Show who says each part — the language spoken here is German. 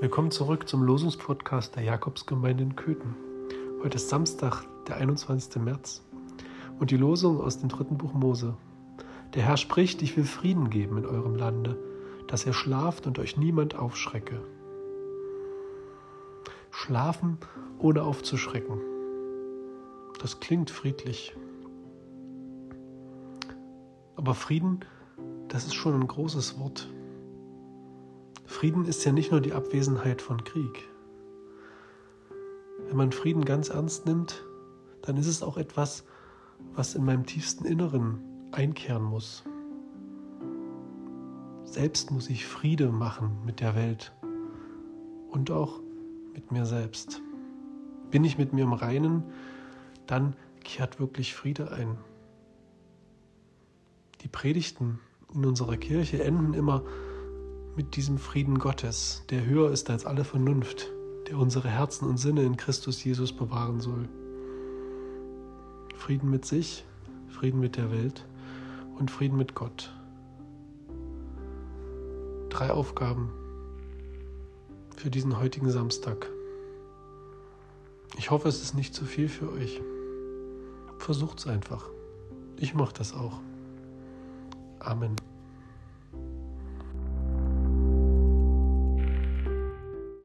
Speaker 1: Willkommen zurück zum Losungspodcast der Jakobsgemeinde in Köthen. Heute ist Samstag, der 21. März und die Losung aus dem dritten Buch Mose. Der Herr spricht, ich will Frieden geben in eurem Lande, dass ihr schlaft und euch niemand aufschrecke. Schlafen ohne aufzuschrecken. Das klingt friedlich. Aber Frieden, das ist schon ein großes Wort. Frieden ist ja nicht nur die Abwesenheit von Krieg. Wenn man Frieden ganz ernst nimmt, dann ist es auch etwas, was in meinem tiefsten Inneren einkehren muss. Selbst muss ich Friede machen mit der Welt und auch mit mir selbst. Bin ich mit mir im Reinen, dann kehrt wirklich Friede ein. Die Predigten in unserer Kirche enden immer mit diesem Frieden Gottes, der höher ist als alle Vernunft, der unsere Herzen und Sinne in Christus Jesus bewahren soll. Frieden mit sich, Frieden mit der Welt und Frieden mit Gott. Drei Aufgaben für diesen heutigen Samstag. Ich hoffe, es ist nicht zu viel für euch. Versucht es einfach. Ich mache das auch. Amen.